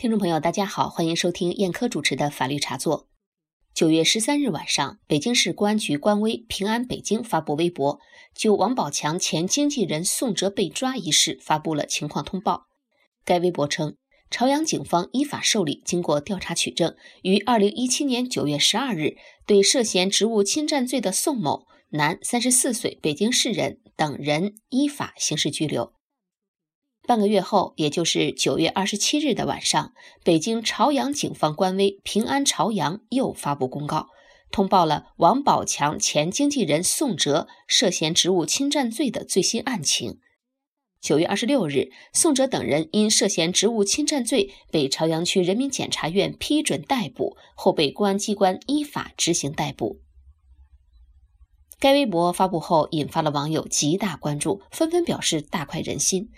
听众朋友，大家好，欢迎收听燕科主持的法律茶座。九月十三日晚上，北京市公安局官微“平安北京”发布微博，就王宝强前经纪人宋哲被抓一事发布了情况通报。该微博称，朝阳警方依法受理，经过调查取证，于二零一七年九月十二日，对涉嫌职务侵占罪的宋某（男，三十四岁，北京市人）等人依法刑事拘留。半个月后，也就是九月二十七日的晚上，北京朝阳警方官微“平安朝阳”又发布公告，通报了王宝强前经纪人宋哲涉嫌职务侵占罪的最新案情。九月二十六日，宋哲等人因涉嫌职务侵占罪被朝阳区人民检察院批准逮捕，后被公安机关依法执行逮捕。该微博发布后，引发了网友极大关注，纷纷表示大快人心。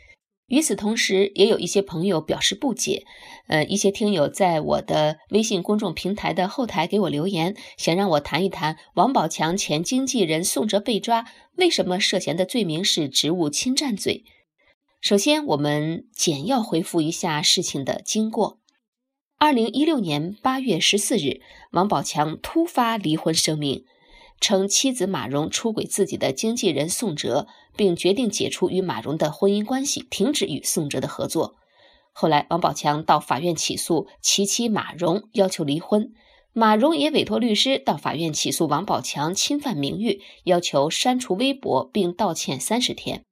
与此同时，也有一些朋友表示不解。呃，一些听友在我的微信公众平台的后台给我留言，想让我谈一谈王宝强前经纪人宋哲被抓，为什么涉嫌的罪名是职务侵占罪？首先，我们简要回复一下事情的经过。二零一六年八月十四日，王宝强突发离婚声明。称妻子马蓉出轨自己的经纪人宋哲，并决定解除与马蓉的婚姻关系，停止与宋哲的合作。后来，王宝强到法院起诉其妻马蓉，要求离婚。马蓉也委托律师到法院起诉王宝强侵犯名誉，要求删除微博并道歉三十天。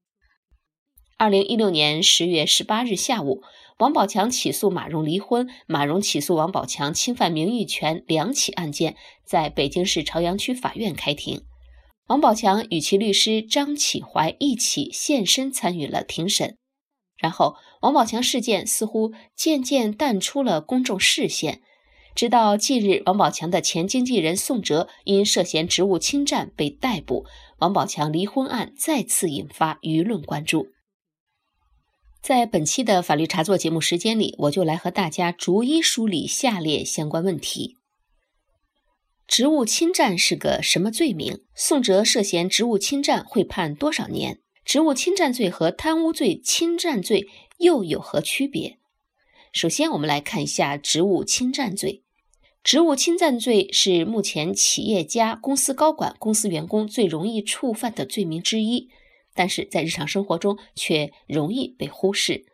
二零一六年十月十八日下午。王宝强起诉马蓉离婚，马蓉起诉王宝强侵犯名誉权，两起案件在北京市朝阳区法院开庭。王宝强与其律师张启怀一起现身参与了庭审。然后，王宝强事件似乎渐渐淡出了公众视线，直到近日，王宝强的前经纪人宋哲因涉嫌职务侵占被逮捕，王宝强离婚案再次引发舆论关注。在本期的法律茶座节目时间里，我就来和大家逐一梳理下列相关问题：职务侵占是个什么罪名？宋哲涉嫌职务侵占会判多少年？职务侵占罪和贪污罪、侵占罪又有何区别？首先，我们来看一下职务侵占罪。职务侵占罪是目前企业家、公司高管、公司员工最容易触犯的罪名之一。但是在日常生活中却容易被忽视。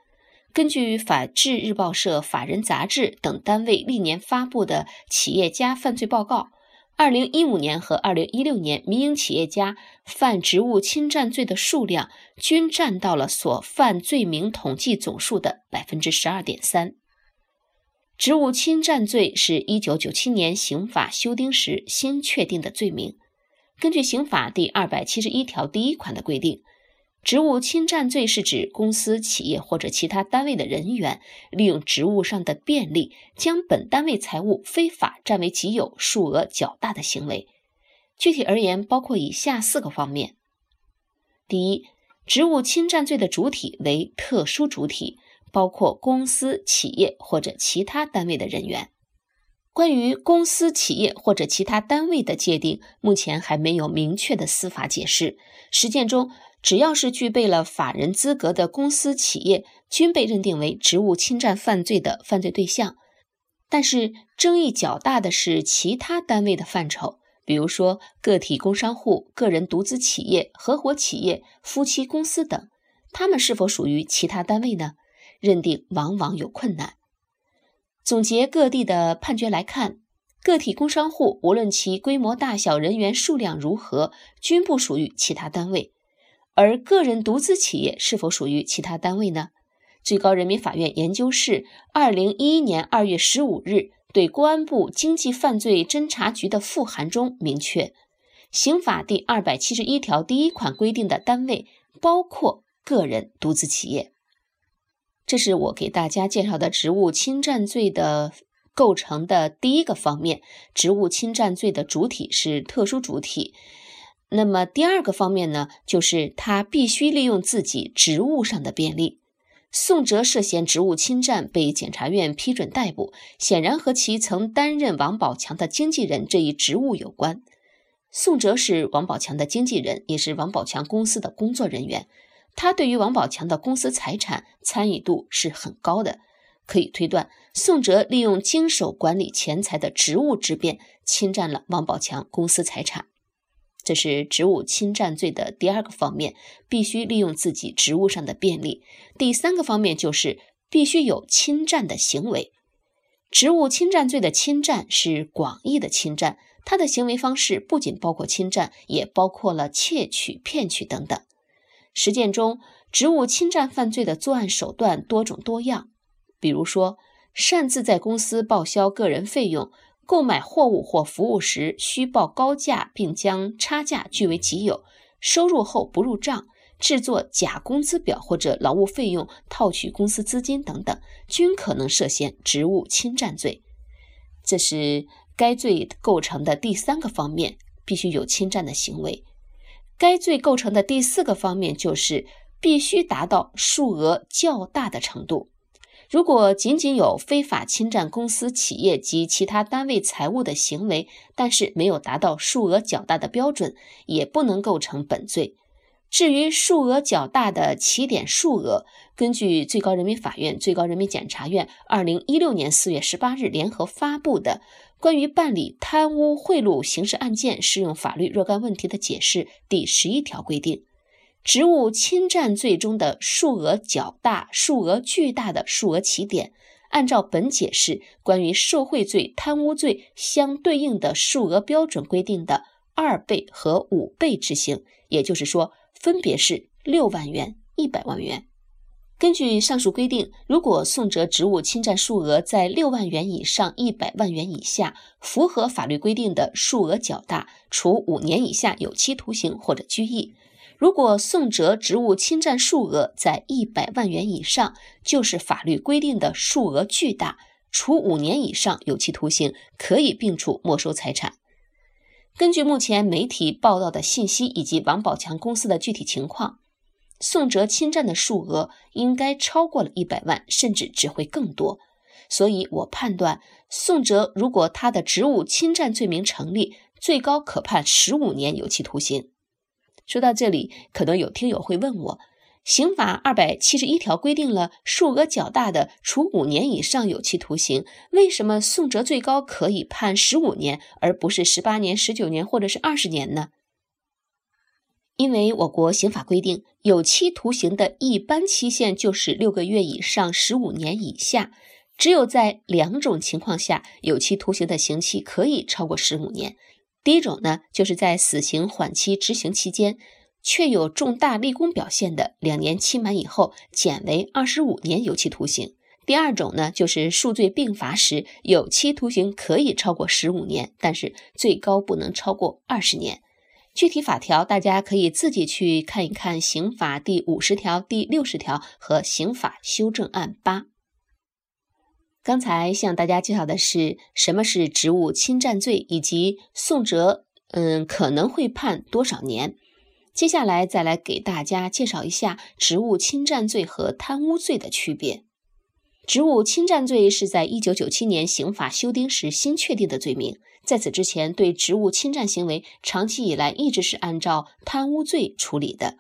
根据法制日报社、法人杂志等单位历年发布的企业家犯罪报告，二零一五年和二零一六年民营企业家犯职务侵占罪的数量均占到了所犯罪名统计总数的百分之十二点三。职务侵占罪是一九九七年刑法修订时新确定的罪名。根据刑法第二百七十一条第一款的规定，职务侵占罪是指公司、企业或者其他单位的人员利用职务上的便利，将本单位财物非法占为己有、数额较大的行为。具体而言，包括以下四个方面：第一，职务侵占罪的主体为特殊主体，包括公司、企业或者其他单位的人员。关于公司、企业或者其他单位的界定，目前还没有明确的司法解释。实践中，只要是具备了法人资格的公司、企业，均被认定为职务侵占犯罪的犯罪对象。但是，争议较大的是其他单位的范畴，比如说个体工商户、个人独资企业、合伙企业、夫妻公司等，他们是否属于其他单位呢？认定往往有困难。总结各地的判决来看，个体工商户无论其规模大小、人员数量如何，均不属于其他单位；而个人独资企业是否属于其他单位呢？最高人民法院研究室二零一一年二月十五日对公安部经济犯罪侦查局的复函中明确，刑法第二百七十一条第一款规定的单位包括个人独资企业。这是我给大家介绍的职务侵占罪的构成的第一个方面。职务侵占罪的主体是特殊主体。那么第二个方面呢，就是他必须利用自己职务上的便利。宋哲涉嫌职务侵占，被检察院批准逮捕，显然和其曾担任王宝强的经纪人这一职务有关。宋哲是王宝强的经纪人，也是王宝强公司的工作人员。他对于王宝强的公司财产参与度是很高的，可以推断，宋哲利用经手管理钱财的职务之便，侵占了王宝强公司财产。这是职务侵占罪的第二个方面，必须利用自己职务上的便利。第三个方面就是必须有侵占的行为。职务侵占罪的侵占是广义的侵占，它的行为方式不仅包括侵占，也包括了窃取、骗取等等。实践中，职务侵占犯罪的作案手段多种多样，比如说擅自在公司报销个人费用。购买货物或服务时虚报高价，并将差价据为己有；收入后不入账；制作假工资表或者劳务费用套取公司资金等等，均可能涉嫌职务侵占罪。这是该罪构成的第三个方面，必须有侵占的行为。该罪构成的第四个方面就是必须达到数额较大的程度。如果仅仅有非法侵占公司、企业及其他单位财物的行为，但是没有达到数额较大的标准，也不能构成本罪。至于数额较大的起点数额，根据最高人民法院、最高人民检察院二零一六年四月十八日联合发布的《关于办理贪污贿赂刑事案件适用法律若干问题的解释》第十一条规定。职务侵占罪中的数额较大、数额巨大的数额起点，按照本解释关于受贿罪、贪污罪相对应的数额标准规定的二倍和五倍执行，也就是说，分别是六万元、一百万元。根据上述规定，如果宋哲职务侵占数额在六万元以上一百万元以下，符合法律规定的数额较大，处五年以下有期徒刑或者拘役。如果宋哲职务侵占数额在一百万元以上，就是法律规定的数额巨大，处五年以上有期徒刑，可以并处没收财产。根据目前媒体报道的信息以及王宝强公司的具体情况，宋哲侵占的数额应该超过了一百万，甚至只会更多。所以我判断，宋哲如果他的职务侵占罪名成立，最高可判十五年有期徒刑。说到这里，可能有听友会问我，刑法二百七十一条规定了数额较大的，处五年以上有期徒刑，为什么宋哲最高可以判十五年，而不是十八年、十九年或者是二十年呢？因为我国刑法规定，有期徒刑的一般期限就是六个月以上十五年以下，只有在两种情况下，有期徒刑的刑期可以超过十五年。第一种呢，就是在死刑缓期执行期间，确有重大立功表现的，两年期满以后减为二十五年有期徒刑。第二种呢，就是数罪并罚时，有期徒刑可以超过十五年，但是最高不能超过二十年。具体法条大家可以自己去看一看，刑法第五十条、第六十条和刑法修正案八。刚才向大家介绍的是什么是职务侵占罪，以及宋哲嗯可能会判多少年。接下来再来给大家介绍一下职务侵占罪和贪污罪的区别。职务侵占罪是在一九九七年刑法修订时新确定的罪名，在此之前对职务侵占行为长期以来一直是按照贪污罪处理的。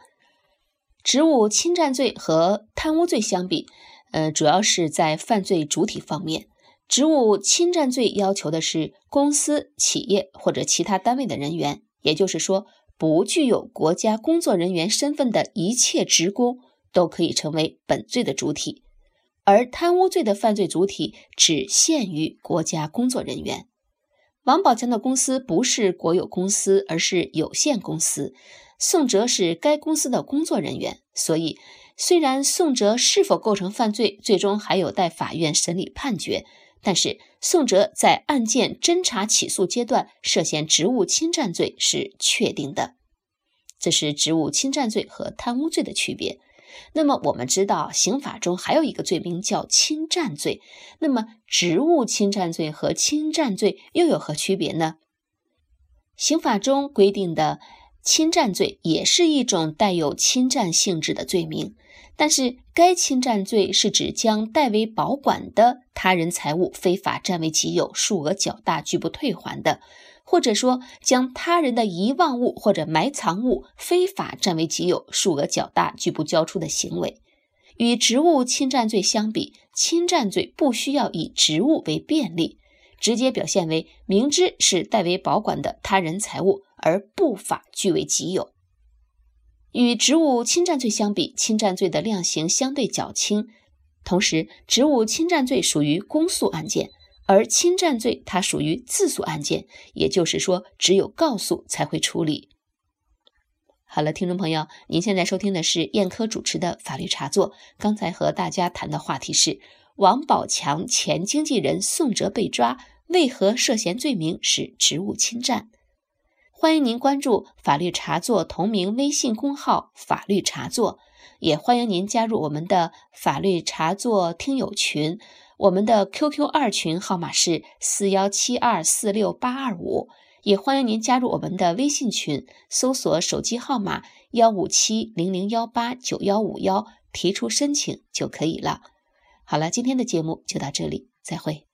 职务侵占罪和贪污罪相比。呃，主要是在犯罪主体方面，职务侵占罪要求的是公司、企业或者其他单位的人员，也就是说，不具有国家工作人员身份的一切职工都可以成为本罪的主体，而贪污罪的犯罪主体只限于国家工作人员。王宝强的公司不是国有公司，而是有限公司，宋哲是该公司的工作人员，所以。虽然宋哲是否构成犯罪，最终还有待法院审理判决，但是宋哲在案件侦查起诉阶段涉嫌职务侵占罪是确定的。这是职务侵占罪和贪污罪的区别。那么我们知道，刑法中还有一个罪名叫侵占罪。那么职务侵占罪和侵占罪又有何区别呢？刑法中规定的侵占罪也是一种带有侵占性质的罪名。但是，该侵占罪是指将代为保管的他人财物非法占为己有，数额较大，拒不退还的；或者说，将他人的遗忘物或者埋藏物非法占为己有，数额较大，拒不交出的行为。与职务侵占罪相比，侵占罪不需要以职务为便利，直接表现为明知是代为保管的他人财物而不法据为己有。与职务侵占罪相比，侵占罪的量刑相对较轻，同时，职务侵占罪属于公诉案件，而侵占罪它属于自诉案件，也就是说，只有告诉才会处理。好了，听众朋友，您现在收听的是燕科主持的法律茶座。刚才和大家谈的话题是王宝强前经纪人宋哲被抓，为何涉嫌罪名是职务侵占？欢迎您关注法律茶座同名微信公号“法律茶座”，也欢迎您加入我们的法律茶座听友群。我们的 QQ 二群号码是四幺七二四六八二五。也欢迎您加入我们的微信群，搜索手机号码幺五七零零幺八九幺五幺，提出申请就可以了。好了，今天的节目就到这里，再会。